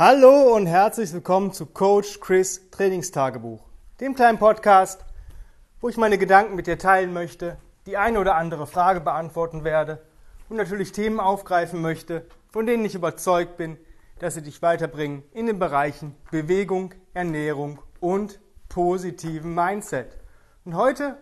Hallo und herzlich willkommen zu Coach Chris Trainingstagebuch, dem kleinen Podcast, wo ich meine Gedanken mit dir teilen möchte, die eine oder andere Frage beantworten werde und natürlich Themen aufgreifen möchte, von denen ich überzeugt bin, dass sie dich weiterbringen in den Bereichen Bewegung, Ernährung und positiven Mindset. Und heute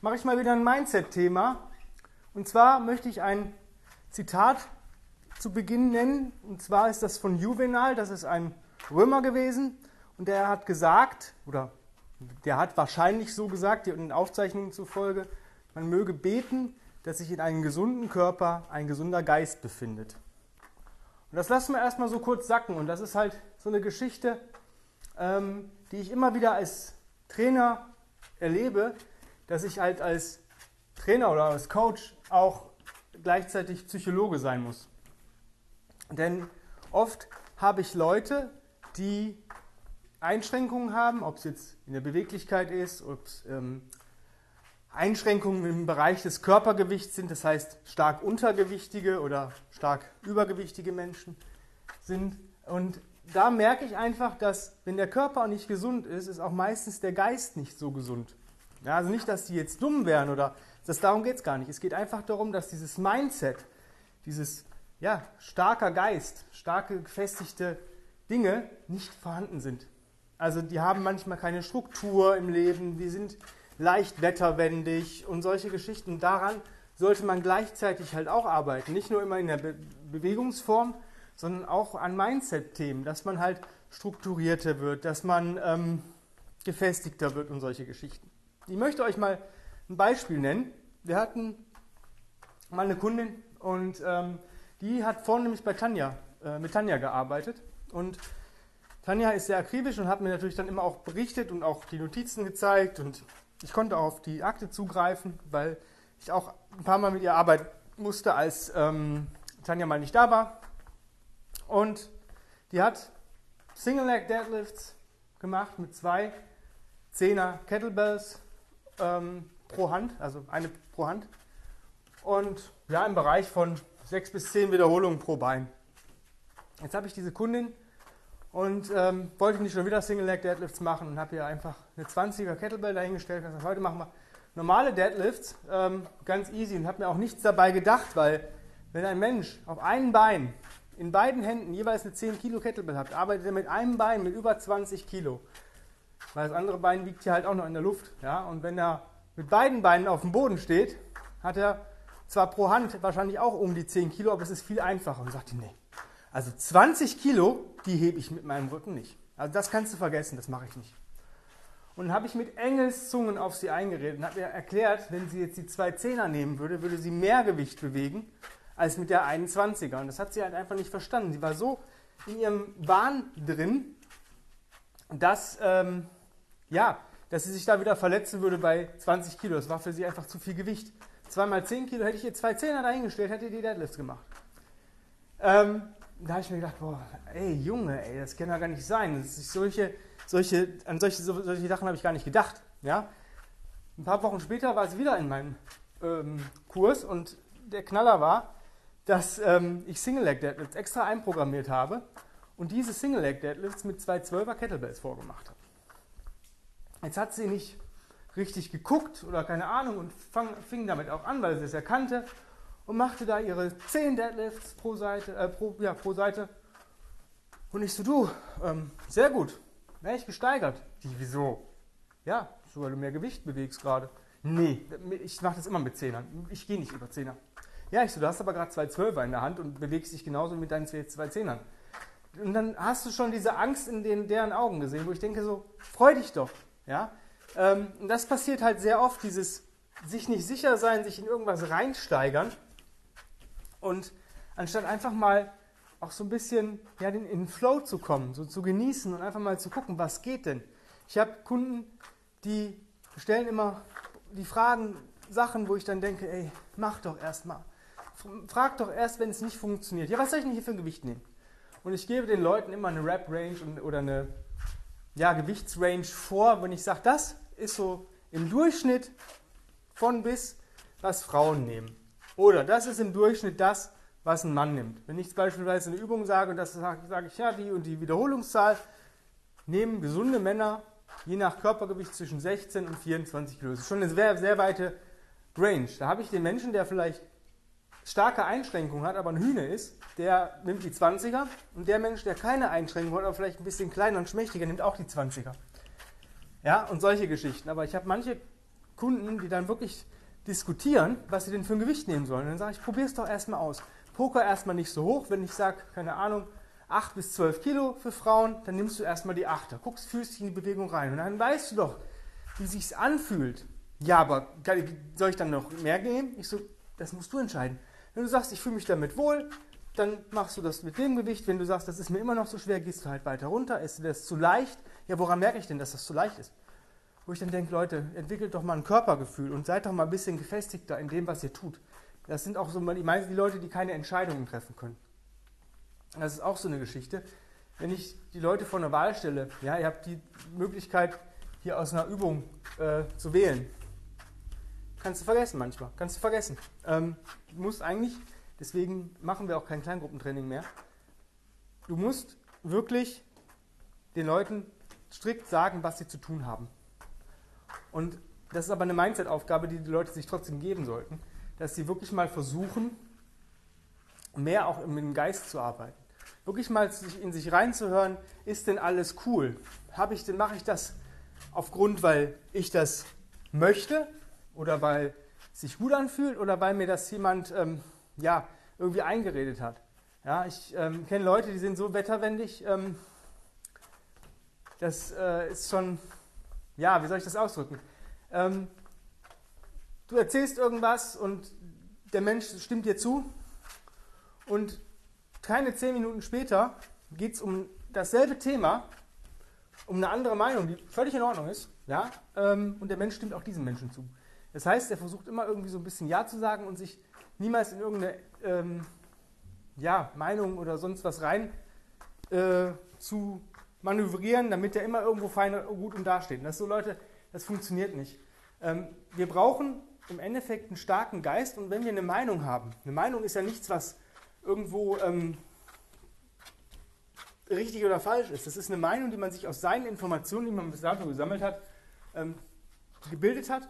mache ich mal wieder ein Mindset-Thema. Und zwar möchte ich ein Zitat zu Beginn nennen. Und zwar ist das von Juvenal, das ist ein Römer gewesen. Und der hat gesagt, oder der hat wahrscheinlich so gesagt, in Aufzeichnungen zufolge, man möge beten, dass sich in einem gesunden Körper ein gesunder Geist befindet. Und das lassen wir erstmal so kurz sacken. Und das ist halt so eine Geschichte, ähm, die ich immer wieder als Trainer erlebe, dass ich halt als Trainer oder als Coach auch gleichzeitig Psychologe sein muss. Denn oft habe ich Leute, die Einschränkungen haben, ob es jetzt in der Beweglichkeit ist, ob es ähm, Einschränkungen im Bereich des Körpergewichts sind, das heißt stark untergewichtige oder stark übergewichtige Menschen sind. Und da merke ich einfach, dass wenn der Körper nicht gesund ist, ist auch meistens der Geist nicht so gesund. Ja, also nicht, dass die jetzt dumm wären oder das, darum geht es gar nicht. Es geht einfach darum, dass dieses Mindset, dieses ja, starker Geist, starke gefestigte Dinge nicht vorhanden sind. Also die haben manchmal keine Struktur im Leben, die sind leicht wetterwendig und solche Geschichten. Daran sollte man gleichzeitig halt auch arbeiten. Nicht nur immer in der Be Bewegungsform, sondern auch an Mindset-Themen, dass man halt strukturierter wird, dass man ähm, gefestigter wird und solche Geschichten. Ich möchte euch mal ein Beispiel nennen. Wir hatten mal eine Kundin und ähm, die hat vorne nämlich bei Tanja, äh, mit Tanja gearbeitet. Und Tanja ist sehr akribisch und hat mir natürlich dann immer auch berichtet und auch die Notizen gezeigt. Und ich konnte auf die Akte zugreifen, weil ich auch ein paar Mal mit ihr arbeiten musste, als ähm, Tanja mal nicht da war. Und die hat Single Leg Deadlifts gemacht mit zwei Zehner Kettlebells ähm, pro Hand, also eine pro Hand. Und ja, im Bereich von sechs bis zehn Wiederholungen pro Bein. Jetzt habe ich diese Kundin und ähm, wollte nicht schon wieder Single Leg Deadlifts machen und habe ihr einfach eine 20er Kettlebell dahingestellt gesagt, heute machen wir normale Deadlifts, ähm, ganz easy und habe mir auch nichts dabei gedacht, weil wenn ein Mensch auf einem Bein in beiden Händen jeweils eine 10 Kilo Kettlebell hat, arbeitet er mit einem Bein mit über 20 Kilo. Weil das andere Bein liegt hier halt auch noch in der Luft. Ja? Und wenn er mit beiden Beinen auf dem Boden steht, hat er zwar pro Hand wahrscheinlich auch um die 10 Kilo, aber es ist viel einfacher. Und sagte, nee, also 20 Kilo, die hebe ich mit meinem Rücken nicht. Also das kannst du vergessen, das mache ich nicht. Und dann habe ich mit Engelszungen auf sie eingeredet und habe ihr erklärt, wenn sie jetzt die zwei Zehner nehmen würde, würde sie mehr Gewicht bewegen als mit der 21er. Und das hat sie halt einfach nicht verstanden. Sie war so in ihrem Wahn drin, dass, ähm, ja, dass sie sich da wieder verletzen würde bei 20 Kilo. Das war für sie einfach zu viel Gewicht. Zweimal 10 Kilo, hätte ich ihr zwei Zehner dahingestellt, hätte die Deadlifts gemacht. Ähm, da habe ich mir gedacht, boah, ey Junge, ey, das kann ja gar nicht sein. solche, solche, an solche, solche Sachen habe ich gar nicht gedacht. Ja? Ein paar Wochen später war sie wieder in meinem ähm, Kurs und der Knaller war, dass ähm, ich Single Leg Deadlifts extra einprogrammiert habe und diese Single Leg Deadlifts mit zwei 12er Kettlebells vorgemacht habe. Jetzt hat sie nicht richtig geguckt oder keine Ahnung und fang, fing damit auch an, weil sie es erkannte und machte da ihre 10 Deadlifts pro Seite, äh, pro, ja, pro Seite. Und ich so, du, ähm, sehr gut, wäre ich gesteigert. Die, wieso? Ja, so, weil du mehr Gewicht bewegst gerade. Nee, ich mache das immer mit Zehnern. Ich gehe nicht über Zehner. Ja, ich so, du hast aber gerade zwei Zwölfer in der Hand und bewegst dich genauso mit deinen zwei Zehnern. Und dann hast du schon diese Angst in den, deren Augen gesehen, wo ich denke so, freu dich doch. Ja? Ähm, das passiert halt sehr oft, dieses sich nicht sicher sein, sich in irgendwas reinsteigern und anstatt einfach mal auch so ein bisschen ja, in den Flow zu kommen, so zu genießen und einfach mal zu gucken, was geht denn. Ich habe Kunden, die stellen immer die Fragen, Sachen, wo ich dann denke, ey, mach doch erst mal. Frag doch erst, wenn es nicht funktioniert. Ja, was soll ich denn hier für ein Gewicht nehmen? Und ich gebe den Leuten immer eine Rap-Range oder eine ja, Gewichtsrange vor, wenn ich sage, das ist so im Durchschnitt von bis, was Frauen nehmen. Oder das ist im Durchschnitt das, was ein Mann nimmt. Wenn ich beispielsweise eine Übung sage und das sage, sage ich, ja, die und die Wiederholungszahl, nehmen gesunde Männer je nach Körpergewicht zwischen 16 und 24 Kilo. Das ist schon eine sehr, sehr weite Range. Da habe ich den Menschen, der vielleicht starke Einschränkungen hat, aber ein Hühner ist, der nimmt die 20er und der Mensch, der keine Einschränkungen hat, aber vielleicht ein bisschen kleiner und schmächtiger, nimmt auch die 20er. Ja, und solche Geschichten. Aber ich habe manche Kunden, die dann wirklich diskutieren, was sie denn für ein Gewicht nehmen sollen. Und dann sage ich, probier es doch erstmal aus. Poker erstmal nicht so hoch. Wenn ich sage, keine Ahnung, 8 bis 12 Kilo für Frauen, dann nimmst du erstmal die 8er. Guckst, fühlst dich in die Bewegung rein. Und dann weißt du doch, wie sich's anfühlt. Ja, aber soll ich dann noch mehr nehmen? Ich so, das musst du entscheiden. Wenn du sagst, ich fühle mich damit wohl, dann machst du das mit dem Gewicht. Wenn du sagst, das ist mir immer noch zu schwer, gehst du halt weiter runter. Ist dir das zu leicht? Ja, woran merke ich denn, dass das zu leicht ist? Wo ich dann denke, Leute, entwickelt doch mal ein Körpergefühl und seid doch mal ein bisschen gefestigter in dem, was ihr tut. Das sind auch so die Leute, die keine Entscheidungen treffen können. Das ist auch so eine Geschichte. Wenn ich die Leute vor eine Wahl stelle, ja, ihr habt die Möglichkeit, hier aus einer Übung äh, zu wählen. Kannst du vergessen manchmal. Kannst du vergessen. Ähm, du musst eigentlich, deswegen machen wir auch kein Kleingruppentraining mehr. Du musst wirklich den Leuten strikt sagen, was sie zu tun haben. Und das ist aber eine Mindset-Aufgabe, die die Leute sich trotzdem geben sollten, dass sie wirklich mal versuchen, mehr auch mit dem Geist zu arbeiten. Wirklich mal in sich reinzuhören, ist denn alles cool? Habe ich denn, mache ich das aufgrund, weil ich das möchte oder weil es sich gut anfühlt oder weil mir das jemand ähm, ja, irgendwie eingeredet hat? Ja, ich ähm, kenne Leute, die sind so wetterwendig, ähm, das äh, ist schon, ja, wie soll ich das ausdrücken? Ähm, du erzählst irgendwas und der Mensch stimmt dir zu und keine zehn Minuten später geht es um dasselbe Thema, um eine andere Meinung, die völlig in Ordnung ist, ja, ähm, und der Mensch stimmt auch diesem Menschen zu. Das heißt, er versucht immer irgendwie so ein bisschen Ja zu sagen und sich niemals in irgendeine ähm, ja, Meinung oder sonst was rein äh, zu manövrieren, damit er immer irgendwo fein gut und dasteht. Das so, Leute, das funktioniert nicht. Ähm, wir brauchen im Endeffekt einen starken Geist und wenn wir eine Meinung haben, eine Meinung ist ja nichts, was irgendwo ähm, richtig oder falsch ist. Das ist eine Meinung, die man sich aus seinen Informationen, die man bis dato gesammelt hat, ähm, gebildet hat.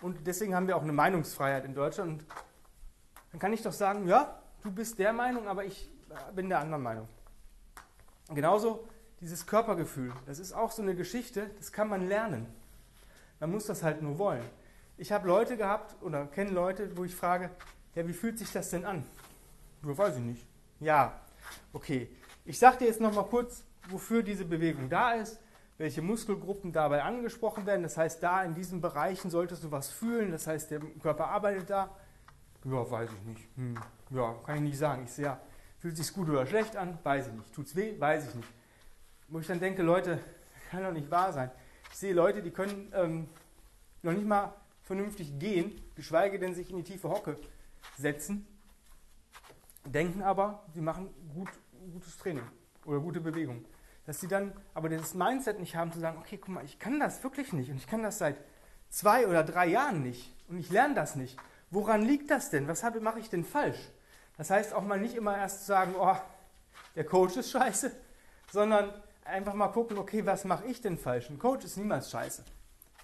Und deswegen haben wir auch eine Meinungsfreiheit in Deutschland. Und dann kann ich doch sagen, ja, du bist der Meinung, aber ich bin der anderen Meinung. Genauso dieses Körpergefühl, das ist auch so eine Geschichte, das kann man lernen. Man muss das halt nur wollen. Ich habe Leute gehabt oder kenne Leute, wo ich frage, ja, wie fühlt sich das denn an? Ja, weiß ich nicht. Ja, okay. Ich sage dir jetzt noch mal kurz, wofür diese Bewegung da ist, welche Muskelgruppen dabei angesprochen werden. Das heißt, da in diesen Bereichen solltest du was fühlen. Das heißt, der Körper arbeitet da. Ja, weiß ich nicht. Hm. Ja, kann ich nicht sagen. Ich sehe, ja, fühlt sich gut oder schlecht an? Weiß ich nicht. Tut es weh? Weiß ich nicht. Wo ich dann denke, Leute, kann doch nicht wahr sein. Ich sehe Leute, die können ähm, noch nicht mal vernünftig gehen, geschweige denn sich in die tiefe Hocke setzen, denken aber, sie machen gut, gutes Training oder gute Bewegung. Dass sie dann aber das Mindset nicht haben zu sagen, okay, guck mal, ich kann das wirklich nicht und ich kann das seit zwei oder drei Jahren nicht und ich lerne das nicht. Woran liegt das denn? Was mache ich denn falsch? Das heißt auch mal nicht immer erst sagen, oh, der Coach ist scheiße, sondern einfach mal gucken, okay, was mache ich denn falsch? Ein Coach ist niemals scheiße.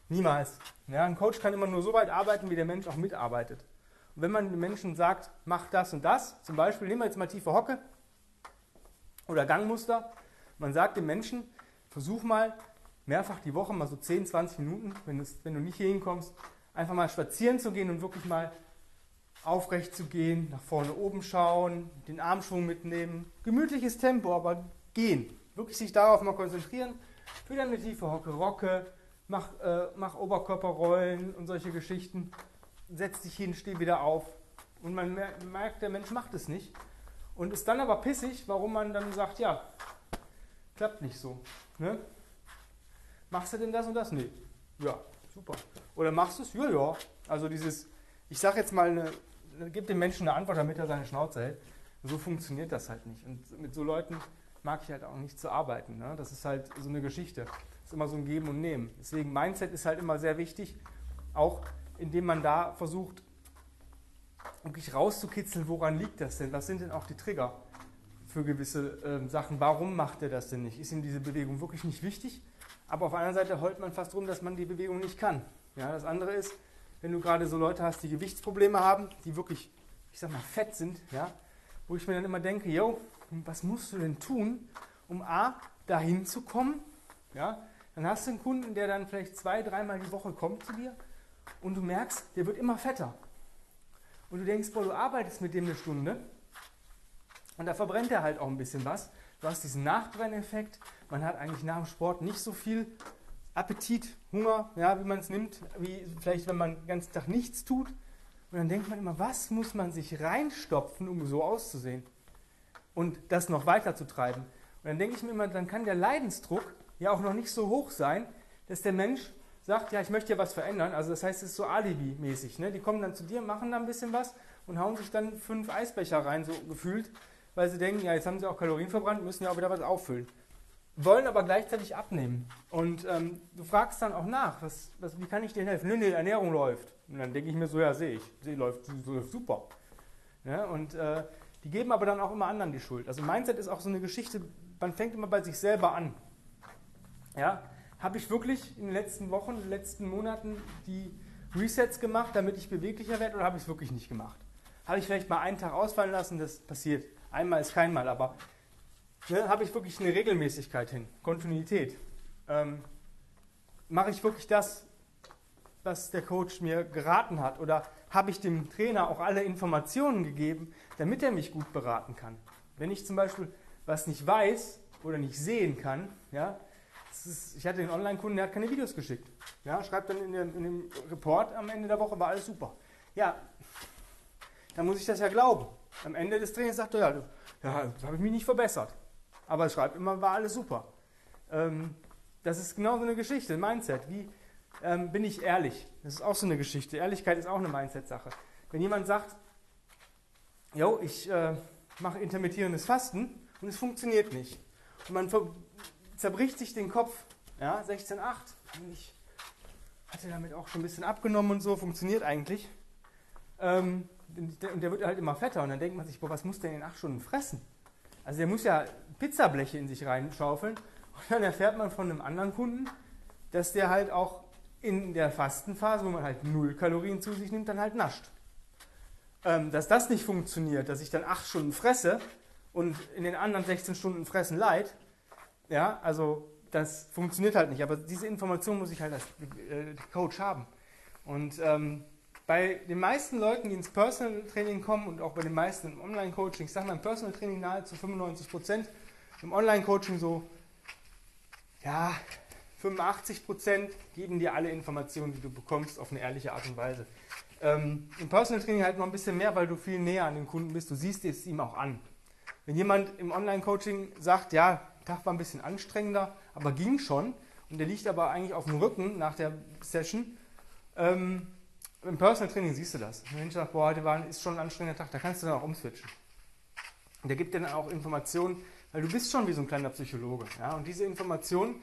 Niemals. Ja, ein Coach kann immer nur so weit arbeiten, wie der Mensch auch mitarbeitet. Und wenn man den Menschen sagt, mach das und das, zum Beispiel, nehmen wir jetzt mal tiefe Hocke oder Gangmuster, man sagt dem Menschen, versuch mal mehrfach die Woche, mal so 10, 20 Minuten, wenn, wenn du nicht hier hinkommst, einfach mal spazieren zu gehen und wirklich mal aufrecht zu gehen, nach vorne oben schauen, den Armschwung mitnehmen, gemütliches Tempo, aber gehen wirklich sich darauf mal konzentrieren. Wieder eine tiefe Hocke, Rocke, mach, äh, mach Oberkörperrollen und solche Geschichten. Setz dich hin, steh wieder auf. Und man merkt, der Mensch macht es nicht. Und ist dann aber pissig, warum man dann sagt, ja, klappt nicht so. Ne? Machst du denn das und das? Nee. Ja, super. Oder machst du es? Ja, ja. Also dieses, ich sag jetzt mal, eine, gib dem Menschen eine Antwort, damit er seine Schnauze hält. So funktioniert das halt nicht. Und mit so Leuten mag ich halt auch nicht zu arbeiten. Ne? Das ist halt so eine Geschichte. Das ist immer so ein Geben und Nehmen. Deswegen Mindset ist halt immer sehr wichtig, auch indem man da versucht, wirklich rauszukitzeln, woran liegt das denn? Was sind denn auch die Trigger für gewisse ähm, Sachen? Warum macht er das denn nicht? Ist ihm diese Bewegung wirklich nicht wichtig? Aber auf der anderen Seite heult man fast rum, dass man die Bewegung nicht kann. Ja, das andere ist, wenn du gerade so Leute hast, die Gewichtsprobleme haben, die wirklich, ich sag mal, fett sind, ja, wo ich mir dann immer denke, yo, was musst du denn tun, um A, dahin zu kommen, ja, dann hast du einen Kunden, der dann vielleicht zwei, dreimal die Woche kommt zu dir und du merkst, der wird immer fetter. Und du denkst, boah, du arbeitest mit dem eine Stunde und da verbrennt er halt auch ein bisschen was. Du hast diesen Nachbrenneffekt. Man hat eigentlich nach dem Sport nicht so viel Appetit, Hunger, ja, wie man es nimmt, wie vielleicht, wenn man den ganzen Tag nichts tut. Und dann denkt man immer, was muss man sich reinstopfen, um so auszusehen? Und das noch weiter zu treiben. Und dann denke ich mir immer, dann kann der Leidensdruck ja auch noch nicht so hoch sein, dass der Mensch sagt, ja, ich möchte ja was verändern. Also das heißt, es ist so Alibi-mäßig. Ne? Die kommen dann zu dir, machen da ein bisschen was und hauen sich dann fünf Eisbecher rein, so gefühlt, weil sie denken, ja, jetzt haben sie auch Kalorien verbrannt, müssen ja auch wieder was auffüllen. Wollen aber gleichzeitig abnehmen. Und ähm, du fragst dann auch nach, was, was, wie kann ich dir helfen? Nö, nee, die Ernährung läuft. Und dann denke ich mir so, ja, sehe ich, sie läuft, läuft super. Ja, und äh, die geben aber dann auch immer anderen die Schuld. Also Mindset ist auch so eine Geschichte, man fängt immer bei sich selber an. Ja, habe ich wirklich in den letzten Wochen, in den letzten Monaten die Resets gemacht, damit ich beweglicher werde oder habe ich es wirklich nicht gemacht? Habe ich vielleicht mal einen Tag ausfallen lassen, das passiert. Einmal ist kein Mal, aber ne, habe ich wirklich eine Regelmäßigkeit hin, Kontinuität. Ähm, mache ich wirklich das, was der Coach mir geraten hat? Oder habe ich dem Trainer auch alle Informationen gegeben, damit er mich gut beraten kann? Wenn ich zum Beispiel was nicht weiß oder nicht sehen kann, ja, ist, ich hatte den Online-Kunden, der hat keine Videos geschickt. Ja, schreibt dann in dem, in dem Report am Ende der Woche, war alles super. Ja, dann muss ich das ja glauben. Am Ende des Trainings sagt er, ja, ja habe ich mich nicht verbessert. Aber er schreibt immer, war alles super. Ähm, das ist genau so eine Geschichte, ein Mindset. Wie ähm, bin ich ehrlich? Das ist auch so eine Geschichte. Ehrlichkeit ist auch eine Mindset-Sache. Wenn jemand sagt, jo, ich äh, mache intermittierendes Fasten und es funktioniert nicht. Und man zerbricht sich den Kopf. Ja, 16,8. Ich hatte damit auch schon ein bisschen abgenommen und so, funktioniert eigentlich. Ähm, und der wird halt immer fetter und dann denkt man sich, boah, was muss der in acht Stunden fressen? Also der muss ja Pizzableche in sich reinschaufeln und dann erfährt man von einem anderen Kunden, dass der halt auch in der Fastenphase, wo man halt null Kalorien zu sich nimmt, dann halt nascht. Ähm, dass das nicht funktioniert, dass ich dann acht Stunden fresse und in den anderen 16 Stunden fressen leid, ja, also das funktioniert halt nicht. Aber diese Information muss ich halt als äh, Coach haben. Und ähm, bei den meisten Leuten, die ins Personal Training kommen und auch bei den meisten im Online-Coaching, ich sage mal im Personal Training nahezu 95 Prozent, im Online-Coaching so, ja, 85 Prozent geben dir alle Informationen, die du bekommst, auf eine ehrliche Art und Weise. Ähm, Im Personal Training halt noch ein bisschen mehr, weil du viel näher an den Kunden bist. Du siehst es ihm auch an. Wenn jemand im Online-Coaching sagt, ja, Tag war ein bisschen anstrengender, aber ging schon. Und der liegt aber eigentlich auf dem Rücken nach der Session. Ähm, Im Personal Training siehst du das. Wenn ich sagt, boah, heute war, ist schon ein anstrengender Tag, da kannst du dann auch umswitchen. Und der gibt dir dann auch Informationen, weil du bist schon wie so ein kleiner Psychologe. Ja? Und diese Informationen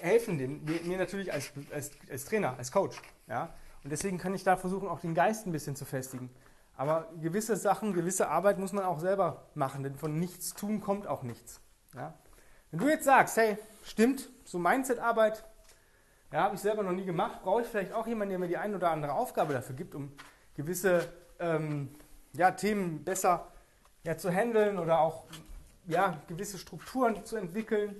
helfen dem, mir natürlich als, als, als Trainer, als Coach. Ja? Und deswegen kann ich da versuchen, auch den Geist ein bisschen zu festigen. Aber gewisse Sachen, gewisse Arbeit muss man auch selber machen, denn von nichts tun kommt auch nichts. Ja? Wenn du jetzt sagst, hey, stimmt, so Mindset-Arbeit, ja, habe ich selber noch nie gemacht, brauche ich vielleicht auch jemanden, der mir die ein oder andere Aufgabe dafür gibt, um gewisse ähm, ja, Themen besser ja, zu handeln oder auch ja, gewisse Strukturen zu entwickeln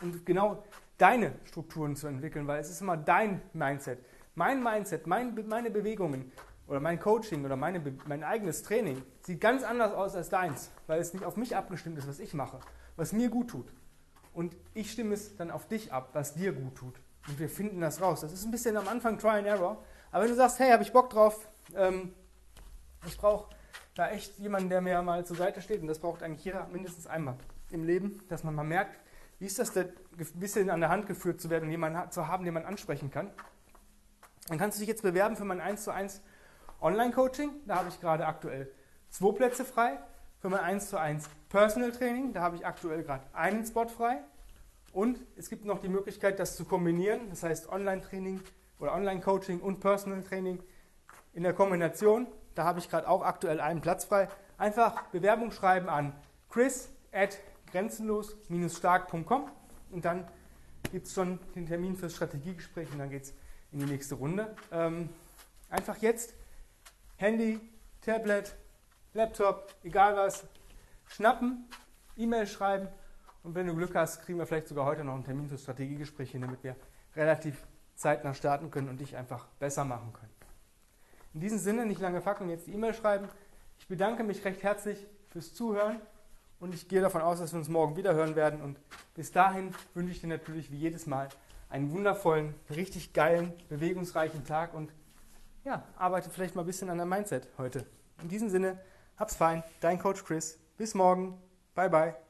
und genau deine Strukturen zu entwickeln, weil es ist immer dein Mindset. Mein Mindset, mein, meine Bewegungen oder mein Coaching oder meine, mein eigenes Training sieht ganz anders aus als deins, weil es nicht auf mich abgestimmt ist, was ich mache was mir gut tut. Und ich stimme es dann auf dich ab, was dir gut tut. Und wir finden das raus. Das ist ein bisschen am Anfang Try and Error. Aber wenn du sagst, hey, habe ich Bock drauf, ähm, ich brauche da echt jemanden, der mir mal zur Seite steht. Und das braucht eigentlich jeder mindestens einmal im Leben, dass man mal merkt, wie ist das denn, ein bisschen an der Hand geführt zu werden jemanden zu haben, den man ansprechen kann. Dann kannst du dich jetzt bewerben für mein 1 zu 1 Online-Coaching. Da habe ich gerade aktuell zwei Plätze frei für mein 1 zu 1 Personal Training. Da habe ich aktuell gerade einen Spot frei. Und es gibt noch die Möglichkeit, das zu kombinieren. Das heißt Online-Training oder Online-Coaching und Personal Training in der Kombination Da habe ich gerade auch aktuell einen Platz frei. Einfach Bewerbung schreiben an chris at grenzenlos-stark.com und dann gibt es schon den Termin fürs Strategiegespräch und dann geht es in die nächste Runde. Ähm, einfach jetzt Handy, Tablet, Laptop, egal was, schnappen, E-Mail schreiben und wenn du Glück hast, kriegen wir vielleicht sogar heute noch einen Termin fürs Strategiegespräch hin, damit wir relativ zeitnah starten können und dich einfach besser machen können. In diesem Sinne, nicht lange fackeln, jetzt die E-Mail schreiben. Ich bedanke mich recht herzlich fürs Zuhören und ich gehe davon aus, dass wir uns morgen wieder hören werden. Und bis dahin wünsche ich dir natürlich wie jedes Mal einen wundervollen, richtig geilen, bewegungsreichen Tag und ja, arbeite vielleicht mal ein bisschen an deinem Mindset heute. In diesem Sinne, hab's fein, dein Coach Chris. Bis morgen. Bye bye.